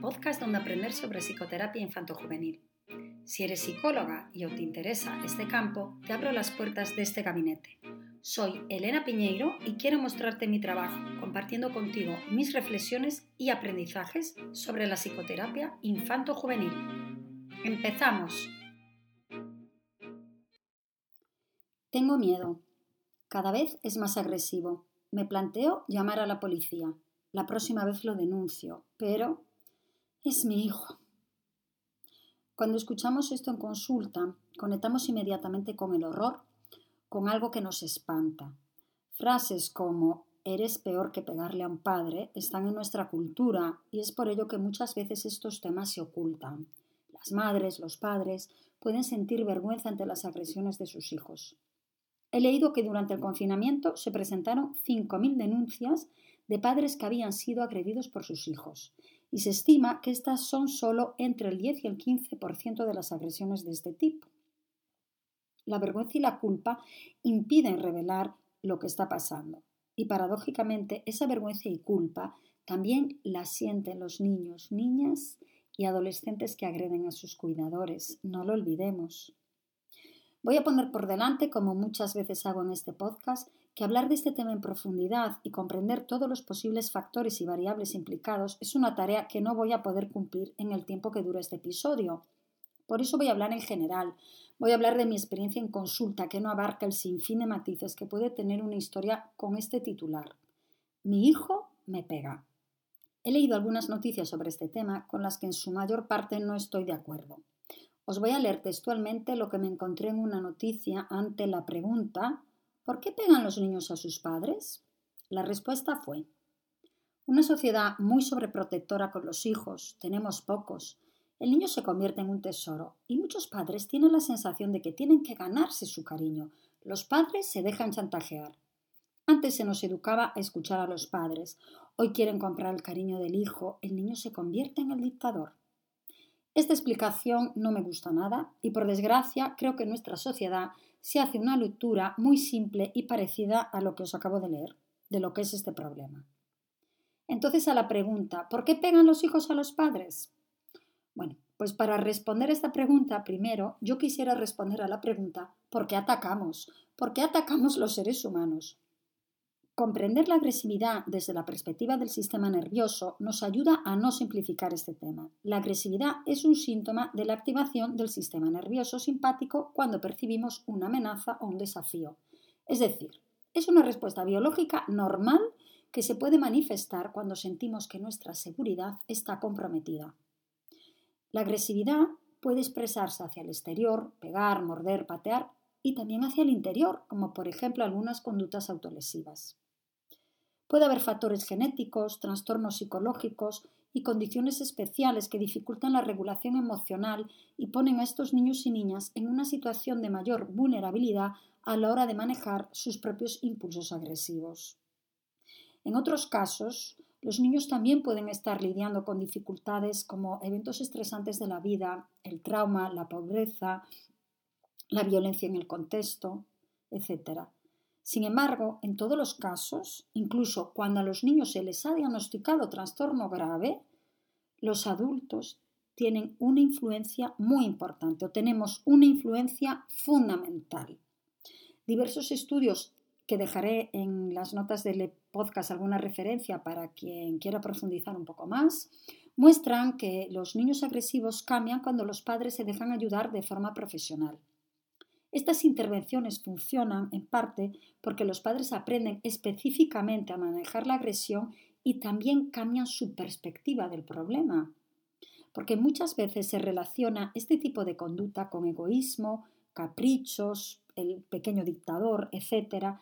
podcast donde aprender sobre psicoterapia infanto-juvenil. Si eres psicóloga y o te interesa este campo, te abro las puertas de este gabinete. Soy Elena Piñeiro y quiero mostrarte mi trabajo, compartiendo contigo mis reflexiones y aprendizajes sobre la psicoterapia infanto-juvenil. ¡Empezamos! Tengo miedo. Cada vez es más agresivo. Me planteo llamar a la policía. La próxima vez lo denuncio, pero es mi hijo. Cuando escuchamos esto en consulta, conectamos inmediatamente con el horror, con algo que nos espanta. Frases como eres peor que pegarle a un padre están en nuestra cultura y es por ello que muchas veces estos temas se ocultan. Las madres, los padres pueden sentir vergüenza ante las agresiones de sus hijos. He leído que durante el confinamiento se presentaron 5.000 denuncias de padres que habían sido agredidos por sus hijos y se estima que estas son solo entre el 10 y el 15% de las agresiones de este tipo. La vergüenza y la culpa impiden revelar lo que está pasando. Y paradójicamente, esa vergüenza y culpa también la sienten los niños, niñas y adolescentes que agreden a sus cuidadores. No lo olvidemos. Voy a poner por delante, como muchas veces hago en este podcast, que hablar de este tema en profundidad y comprender todos los posibles factores y variables implicados es una tarea que no voy a poder cumplir en el tiempo que dura este episodio. Por eso voy a hablar en general. Voy a hablar de mi experiencia en consulta, que no abarca el sinfín de matices que puede tener una historia con este titular. Mi hijo me pega. He leído algunas noticias sobre este tema con las que en su mayor parte no estoy de acuerdo. Os voy a leer textualmente lo que me encontré en una noticia ante la pregunta ¿Por qué pegan los niños a sus padres? La respuesta fue una sociedad muy sobreprotectora con los hijos, tenemos pocos. El niño se convierte en un tesoro y muchos padres tienen la sensación de que tienen que ganarse su cariño. Los padres se dejan chantajear. Antes se nos educaba a escuchar a los padres. Hoy quieren comprar el cariño del hijo. El niño se convierte en el dictador. Esta explicación no me gusta nada y por desgracia creo que nuestra sociedad se hace una lectura muy simple y parecida a lo que os acabo de leer, de lo que es este problema. Entonces a la pregunta, ¿por qué pegan los hijos a los padres? Bueno, pues para responder esta pregunta, primero yo quisiera responder a la pregunta, ¿por qué atacamos? ¿Por qué atacamos los seres humanos? Comprender la agresividad desde la perspectiva del sistema nervioso nos ayuda a no simplificar este tema. La agresividad es un síntoma de la activación del sistema nervioso simpático cuando percibimos una amenaza o un desafío. Es decir, es una respuesta biológica normal que se puede manifestar cuando sentimos que nuestra seguridad está comprometida. La agresividad puede expresarse hacia el exterior, pegar, morder, patear, y también hacia el interior, como por ejemplo algunas conductas autolesivas. Puede haber factores genéticos, trastornos psicológicos y condiciones especiales que dificultan la regulación emocional y ponen a estos niños y niñas en una situación de mayor vulnerabilidad a la hora de manejar sus propios impulsos agresivos. En otros casos, los niños también pueden estar lidiando con dificultades como eventos estresantes de la vida, el trauma, la pobreza, la violencia en el contexto, etc. Sin embargo, en todos los casos, incluso cuando a los niños se les ha diagnosticado trastorno grave, los adultos tienen una influencia muy importante o tenemos una influencia fundamental. Diversos estudios que dejaré en las notas del podcast alguna referencia para quien quiera profundizar un poco más, muestran que los niños agresivos cambian cuando los padres se dejan ayudar de forma profesional. Estas intervenciones funcionan en parte porque los padres aprenden específicamente a manejar la agresión y también cambian su perspectiva del problema. Porque muchas veces se relaciona este tipo de conducta con egoísmo, caprichos, el pequeño dictador, etc.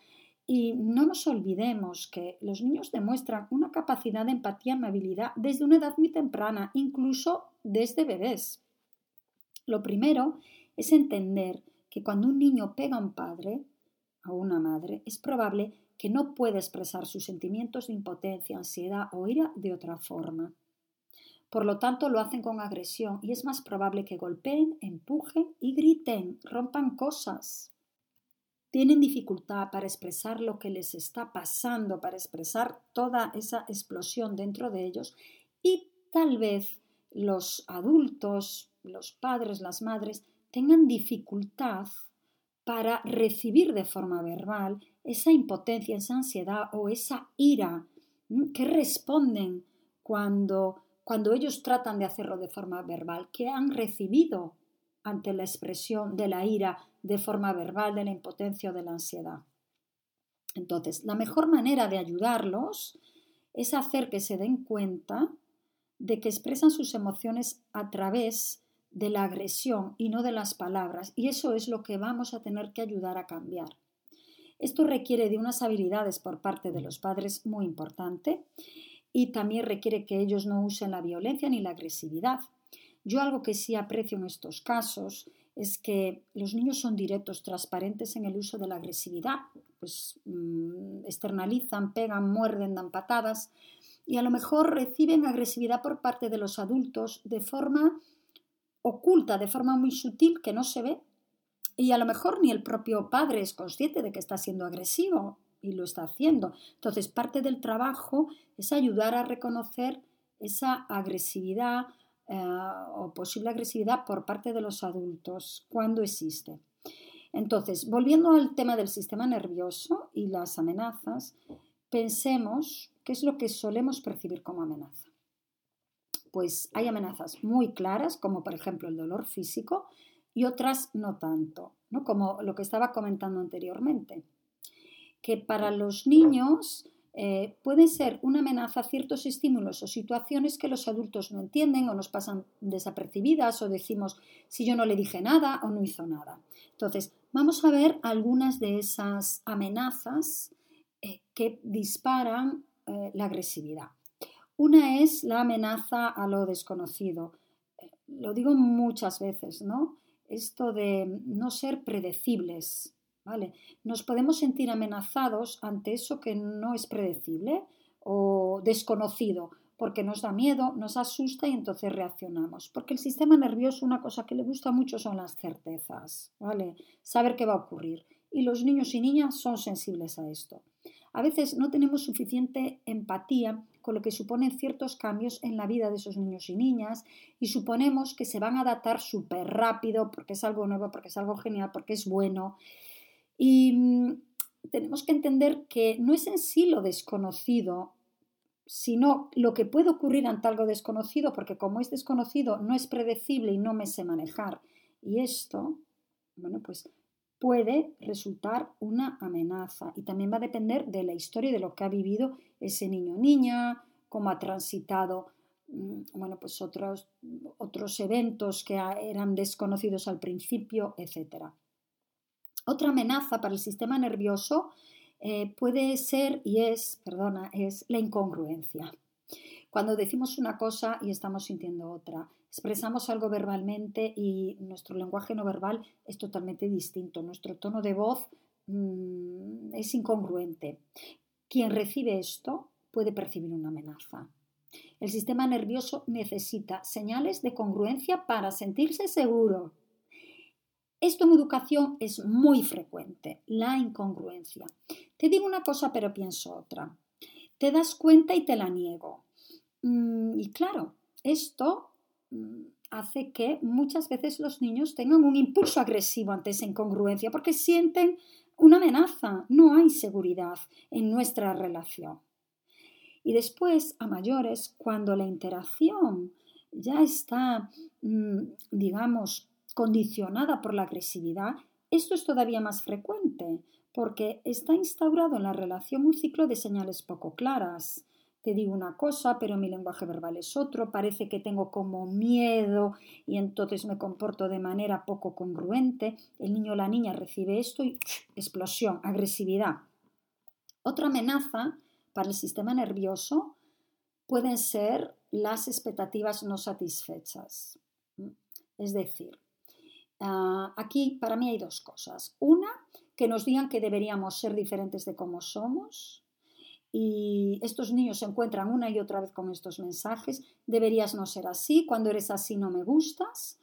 Y no nos olvidemos que los niños demuestran una capacidad de empatía y amabilidad desde una edad muy temprana, incluso desde bebés. Lo primero es entender que cuando un niño pega a un padre, a una madre, es probable que no pueda expresar sus sentimientos de impotencia, ansiedad o ira de otra forma. Por lo tanto, lo hacen con agresión y es más probable que golpeen, empujen y griten, rompan cosas. Tienen dificultad para expresar lo que les está pasando, para expresar toda esa explosión dentro de ellos y tal vez los adultos, los padres, las madres, tengan dificultad para recibir de forma verbal esa impotencia, esa ansiedad o esa ira que responden cuando, cuando ellos tratan de hacerlo de forma verbal, que han recibido ante la expresión de la ira de forma verbal, de la impotencia o de la ansiedad. Entonces, la mejor manera de ayudarlos es hacer que se den cuenta de que expresan sus emociones a través de la agresión y no de las palabras, y eso es lo que vamos a tener que ayudar a cambiar. Esto requiere de unas habilidades por parte de los padres muy importante y también requiere que ellos no usen la violencia ni la agresividad. Yo algo que sí aprecio en estos casos es que los niños son directos, transparentes en el uso de la agresividad, pues mm, externalizan, pegan, muerden, dan patadas y a lo mejor reciben agresividad por parte de los adultos de forma oculta de forma muy sutil que no se ve y a lo mejor ni el propio padre es consciente de que está siendo agresivo y lo está haciendo. Entonces, parte del trabajo es ayudar a reconocer esa agresividad eh, o posible agresividad por parte de los adultos cuando existe. Entonces, volviendo al tema del sistema nervioso y las amenazas, pensemos qué es lo que solemos percibir como amenaza pues hay amenazas muy claras, como por ejemplo el dolor físico, y otras no tanto, ¿no? como lo que estaba comentando anteriormente, que para los niños eh, pueden ser una amenaza ciertos estímulos o situaciones que los adultos no entienden o nos pasan desapercibidas o decimos si yo no le dije nada o no hizo nada. Entonces, vamos a ver algunas de esas amenazas eh, que disparan eh, la agresividad. Una es la amenaza a lo desconocido. Eh, lo digo muchas veces, ¿no? Esto de no ser predecibles, ¿vale? Nos podemos sentir amenazados ante eso que no es predecible o desconocido, porque nos da miedo, nos asusta y entonces reaccionamos. Porque el sistema nervioso, una cosa que le gusta mucho son las certezas, ¿vale? Saber qué va a ocurrir. Y los niños y niñas son sensibles a esto. A veces no tenemos suficiente empatía con lo que suponen ciertos cambios en la vida de esos niños y niñas y suponemos que se van a adaptar súper rápido porque es algo nuevo, porque es algo genial, porque es bueno. Y mm, tenemos que entender que no es en sí lo desconocido, sino lo que puede ocurrir ante algo desconocido, porque como es desconocido no es predecible y no me sé manejar. Y esto, bueno, pues puede resultar una amenaza y también va a depender de la historia de lo que ha vivido ese niño o niña, cómo ha transitado mm, bueno, pues otros, otros eventos que eran desconocidos al principio, etc. Otra amenaza para el sistema nervioso eh, puede ser y es, perdona, es la incongruencia. Cuando decimos una cosa y estamos sintiendo otra, expresamos algo verbalmente y nuestro lenguaje no verbal es totalmente distinto. Nuestro tono de voz mm, es incongruente. Quien recibe esto puede percibir una amenaza. El sistema nervioso necesita señales de congruencia para sentirse seguro. Esto en educación es muy frecuente, la incongruencia. Te digo una cosa pero pienso otra. Te das cuenta y te la niego. Mm, y claro, esto hace que muchas veces los niños tengan un impulso agresivo ante esa incongruencia porque sienten una amenaza, no hay seguridad en nuestra relación. Y después, a mayores, cuando la interacción ya está, mm, digamos, condicionada por la agresividad, esto es todavía más frecuente, porque está instaurado en la relación un ciclo de señales poco claras. Te digo una cosa, pero mi lenguaje verbal es otro, parece que tengo como miedo y entonces me comporto de manera poco congruente. El niño o la niña recibe esto y explosión, agresividad. Otra amenaza para el sistema nervioso pueden ser las expectativas no satisfechas. Es decir, Ah, aquí para mí hay dos cosas. Una, que nos digan que deberíamos ser diferentes de cómo somos. Y estos niños se encuentran una y otra vez con estos mensajes. Deberías no ser así. Cuando eres así no me gustas.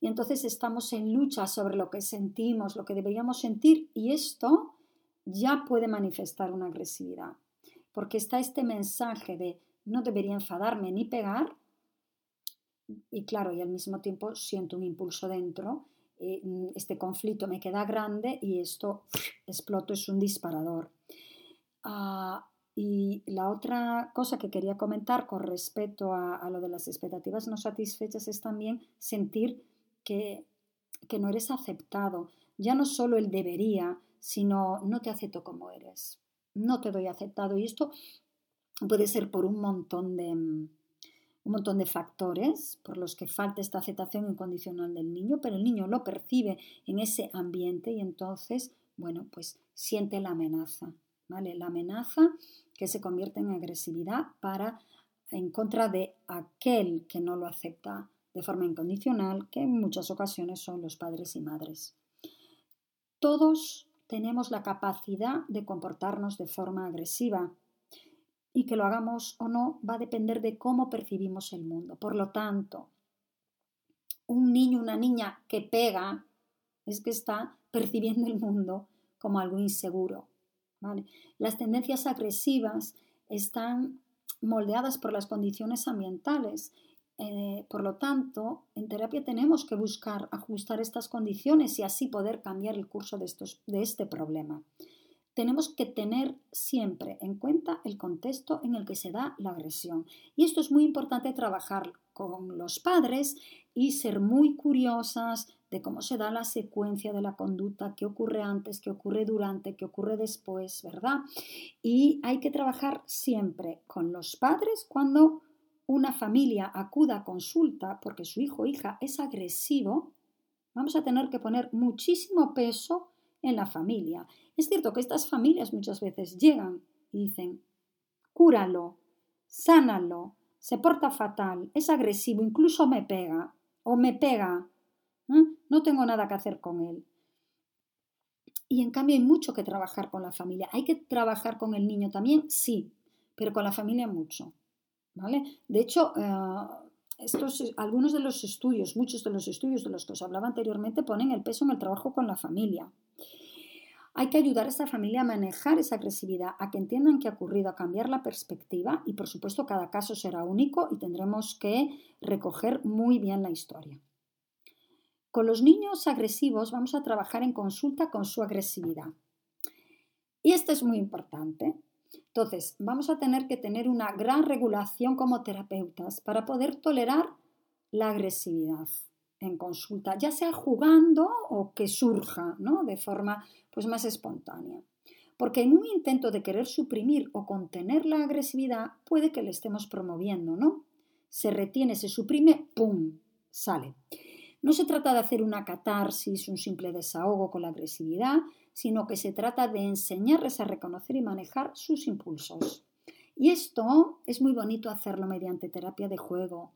Y entonces estamos en lucha sobre lo que sentimos, lo que deberíamos sentir. Y esto ya puede manifestar una agresividad. Porque está este mensaje de no debería enfadarme ni pegar. Y claro, y al mismo tiempo siento un impulso dentro eh, este conflicto me queda grande y esto exploto, es un disparador. Ah, y la otra cosa que quería comentar con respecto a, lo de las expectativas no satisfechas es también sentir que, que no eres aceptado. Ya no solo el debería, sino no te acepto como eres. No te doy aceptado. Y esto puede ser por un montón de, mm, un montón de factores por los que falta esta aceptación incondicional del niño, pero el niño lo percibe en ese ambiente y entonces, bueno, pues siente la amenaza, ¿vale? La amenaza que se convierte en agresividad para en contra de aquel que no lo acepta de forma incondicional, que en muchas ocasiones son los padres y madres. Todos tenemos la capacidad de comportarnos de forma agresiva, y que lo hagamos o no va a depender de cómo percibimos el mundo. Por lo tanto, un niño, una niña que pega es que está percibiendo el mundo como algo inseguro. Las tendencias agresivas están moldeadas por las condiciones ambientales. Eh, por lo tanto, en terapia tenemos que buscar ajustar estas condiciones y así poder cambiar el curso de, estos, de este problema tenemos que tener siempre en cuenta el contexto en el que se da la agresión. Y esto es muy importante trabajar con los padres y ser muy curiosas de cómo se da la secuencia de la conducta, qué ocurre antes, qué ocurre durante, qué ocurre después, ¿verdad? Y hay que trabajar siempre con los padres cuando una familia acuda a consulta porque su hijo o hija es agresivo, vamos a tener que poner muchísimo peso en la familia. Es cierto que estas familias muchas veces llegan y dicen, cúralo, sánalo, se porta fatal, es agresivo, incluso me pega o me pega. No tengo nada que hacer con él. Y en cambio hay mucho que trabajar con la familia. ¿Hay que trabajar con el niño también? Sí, pero con la familia mucho. ¿vale? De hecho, eh, estos, algunos de los estudios, muchos de los estudios de los que os hablaba anteriormente, ponen el peso en el trabajo con la familia. Hay que ayudar a esa familia a manejar esa agresividad, a que entiendan qué ha ocurrido, a cambiar la perspectiva y por supuesto cada caso será único y tendremos que recoger muy bien la historia. Con los niños agresivos vamos a trabajar en consulta con su agresividad. Y esto es muy importante. Entonces, vamos a tener que tener una gran regulación como terapeutas para poder tolerar la agresividad en consulta, ya sea jugando o que surja ¿no? de forma pues, más espontánea. Porque en un intento de querer suprimir o contener la agresividad puede que le estemos promoviendo, ¿no? Se retiene, se suprime, ¡pum! sale. No se trata de hacer una catarsis, un simple desahogo con la agresividad, sino que se trata de enseñarles a reconocer y manejar sus impulsos. Y esto es muy bonito hacerlo mediante terapia de juego.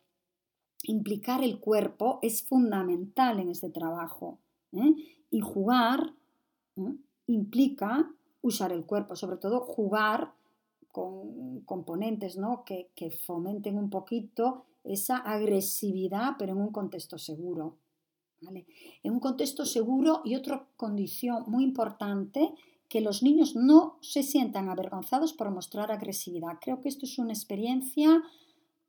Implicar el cuerpo es fundamental en este trabajo. ¿eh? Y jugar ¿eh? implica usar el cuerpo, sobre todo jugar con componentes ¿no? que, que fomenten un poquito esa agresividad, pero en un contexto seguro. En un contexto seguro y otra condición muy importante, que los niños no se sientan avergonzados por mostrar agresividad. Creo que esto es una experiencia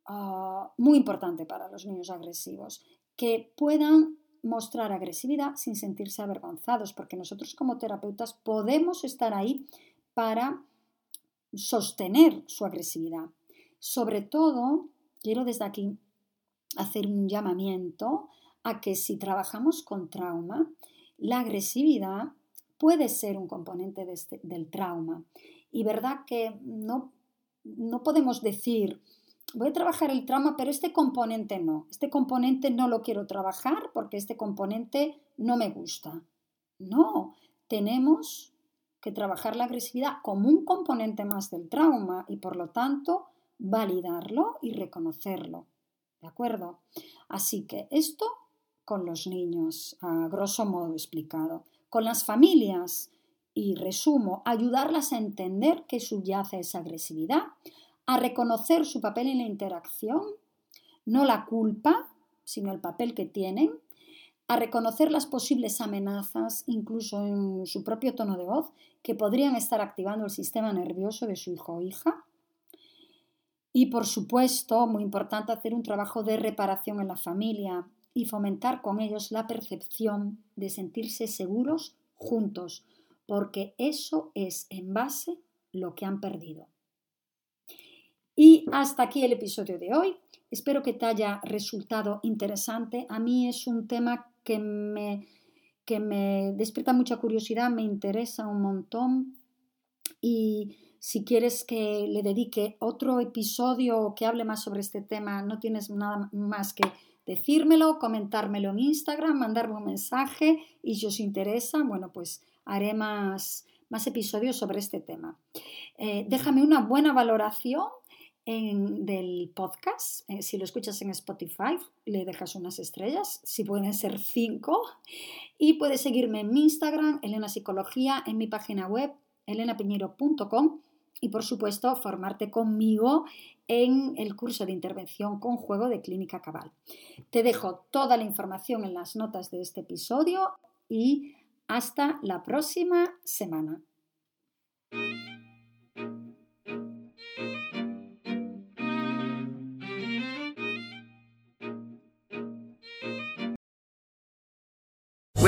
ah, muy importante para los niños agresivos, que puedan mostrar agresividad sin sentirse avergonzados, porque nosotros como terapeutas podemos estar ahí para sostener su agresividad. Sobre todo, quiero desde aquí hacer un llamamiento a que si trabajamos con trauma, la agresividad puede ser un componente este, del trauma. Y verdad que no, no podemos decir, voy a trabajar el trauma, pero este componente no. Este componente no lo quiero trabajar porque este componente no me gusta. No, tenemos que trabajar la agresividad como un componente más del trauma y por lo tanto validarlo y reconocerlo. ¿De acuerdo? Así que esto con los niños, a grosso modo explicado. Con las familias, y resumo, ayudarlas a entender que subyace esa agresividad, a reconocer su papel en la interacción, no la culpa, sino el papel que tienen, a reconocer las posibles amenazas, incluso en su propio tono de voz, que podrían estar activando el sistema nervioso de su hijo o hija. Y por supuesto, muy importante, hacer un trabajo de reparación en la familia y fomentar con ellos la percepción de sentirse seguros juntos, porque eso es en base lo que han perdido. Y hasta aquí el episodio de hoy. Espero que te haya resultado interesante. A mí es un tema que me, que me despierta mucha curiosidad, me interesa un montón. Y si quieres que le dedique otro episodio que hable más sobre este tema, no tienes nada más que decírmelo, comentármelo en Instagram, mandarme un mensaje y si os interesa, bueno, pues haré más, más episodios sobre este tema. Eh, déjame una buena valoración del podcast. Eh, si lo escuchas en Spotify, le dejas unas estrellas, si pueden ser cinco. Y puedes seguirme en mi Instagram, Elena Psicología, en mi página web, elenapiñero.com y por supuesto formarte conmigo en el curso de intervención con juego de Clínica Cabal. Te dejo toda la información en las notas de este episodio y hasta la próxima semana.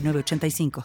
906985.